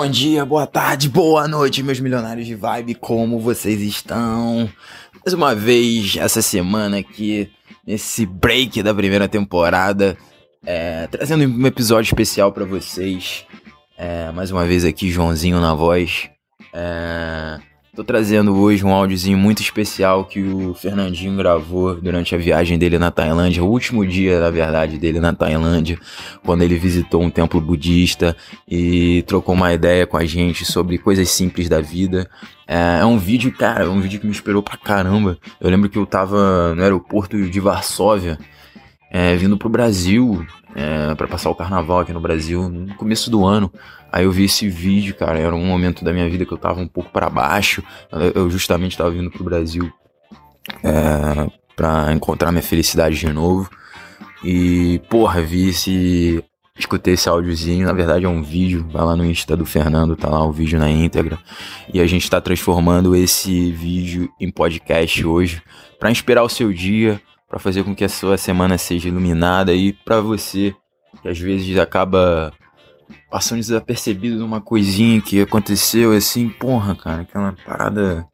Bom dia, boa tarde, boa noite, meus milionários de vibe, como vocês estão? Mais uma vez, essa semana aqui, nesse break da primeira temporada, é, trazendo um episódio especial para vocês. É, mais uma vez aqui, Joãozinho na voz. É, Tô trazendo hoje um áudiozinho muito especial que o Fernandinho gravou durante a viagem dele na Tailândia, o último dia, na verdade, dele na Tailândia, quando ele visitou um templo budista e trocou uma ideia com a gente sobre coisas simples da vida. É, é um vídeo, cara, é um vídeo que me esperou pra caramba. Eu lembro que eu tava no aeroporto de Varsóvia, é, vindo pro Brasil, é, para passar o carnaval aqui no Brasil, no começo do ano. Aí eu vi esse vídeo, cara, era um momento da minha vida que eu tava um pouco para baixo. Eu justamente tava vindo pro Brasil é, para encontrar minha felicidade de novo. E, porra, vi esse. Escutei esse áudiozinho, na verdade é um vídeo, vai lá no Insta do Fernando, tá lá o vídeo na íntegra. E a gente tá transformando esse vídeo em podcast hoje para inspirar o seu dia, para fazer com que a sua semana seja iluminada e para você que às vezes acaba passando desapercebido numa coisinha que aconteceu assim, porra, cara, aquela parada.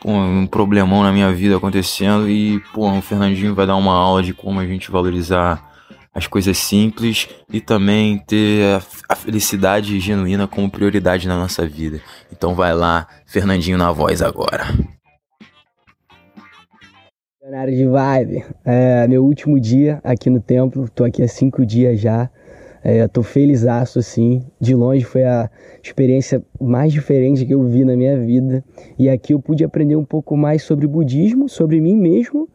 Porra, um problemão na minha vida acontecendo e, porra, o Fernandinho vai dar uma aula de como a gente valorizar as coisas simples e também ter a, felicidade genuína como prioridade na nossa vida. Então vai lá, Fernandinho na voz agora. Milionário de Vibe, é meu último dia aqui no templo, tô aqui há cinco dias já. É, tô feliz assim. De longe foi a experiência mais diferente que eu vi na minha vida. E aqui eu pude aprender um pouco mais sobre budismo, sobre mim mesmo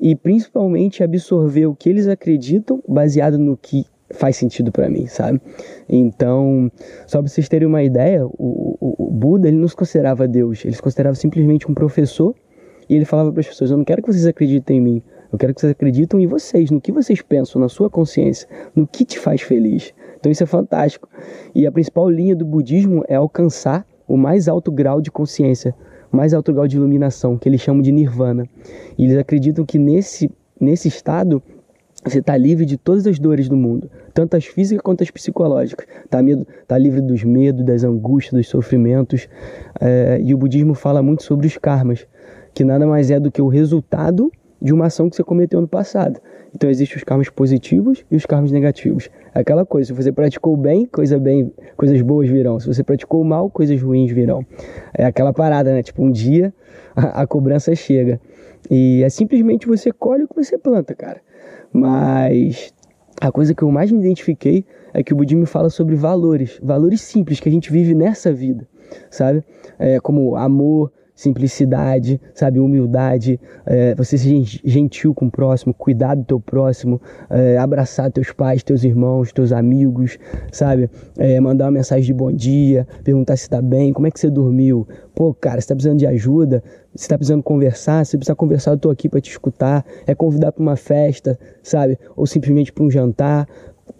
e principalmente absorver o que eles acreditam baseado no que faz sentido para mim, sabe? Então, só para vocês terem uma ideia, o, o, o Buda ele não se considerava Deus, ele se considerava simplesmente um professor e ele falava para as pessoas: Eu não quero que vocês acreditem em mim, eu quero que vocês acreditem em vocês, no que vocês pensam, na sua consciência, no que te faz feliz. Então isso é fantástico. E a principal linha do budismo é alcançar o mais alto grau de consciência, o mais alto grau de iluminação, que eles chamam de nirvana. E eles acreditam que nesse, nesse estado você está livre de todas as dores do mundo, tanto as físicas quanto as psicológicas. Está tá livre dos medos, das angústias, dos sofrimentos. É, e o budismo fala muito sobre os karmas, que nada mais é do que o resultado de uma ação que você cometeu no passado. Então existem os karmas positivos e os karmas negativos. Aquela coisa, se você praticou bem, coisa bem, coisas boas virão. Se você praticou mal, coisas ruins virão. É aquela parada, né? Tipo, um dia a, a cobrança chega. E é simplesmente você colhe o que você planta, cara. Mas a coisa que eu mais me identifiquei é que o budismo fala sobre valores, valores simples que a gente vive nessa vida, sabe? É, como amor, simplicidade, sabe, humildade, é, você ser gentil com o próximo, cuidar do teu próximo, é, abraçar teus pais, teus irmãos, teus amigos, sabe, é, mandar uma mensagem de bom dia, perguntar se está bem, como é que você dormiu, pô, cara, você tá precisando de ajuda, você tá precisando conversar, se precisa conversar, eu tô aqui para te escutar, é convidar para uma festa, sabe, ou simplesmente para um jantar,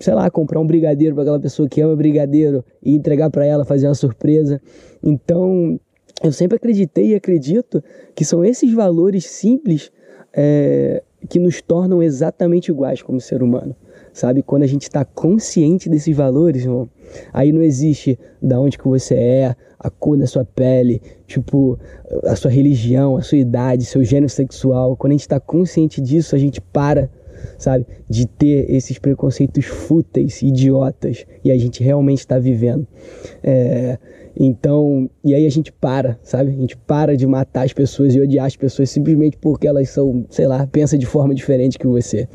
sei lá, comprar um brigadeiro para aquela pessoa que ama brigadeiro e entregar para ela, fazer uma surpresa. Então, eu sempre acreditei e acredito que são esses valores simples é, que nos tornam exatamente iguais como ser humano. Sabe? Quando a gente está consciente desses valores, irmão, aí não existe da onde que você é, a cor da sua pele, tipo, a sua religião, a sua idade, seu gênero sexual. Quando a gente está consciente disso, a gente para sabe? De ter esses preconceitos fúteis, idiotas, e a gente realmente está vivendo. É, então, e aí a gente para, sabe? A gente para de matar as pessoas e odiar as pessoas simplesmente porque elas são, sei lá, pensam de forma diferente que você.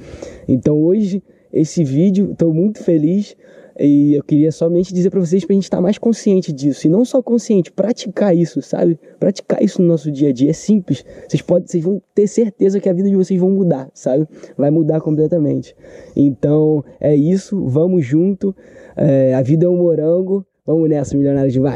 Então hoje, esse vídeo, estou muito feliz e eu queria somente dizer para vocês para a gente estar tá mais consciente disso. E não só consciente, praticar isso, sabe? Praticar isso no nosso dia a dia. É simples. Vocês, podem, vocês vão ter certeza que a vida de vocês vão mudar, sabe? Vai mudar completamente. Então, é isso. Vamos junto. É, a vida é um morango. Vamos nessa, milionário de vibe.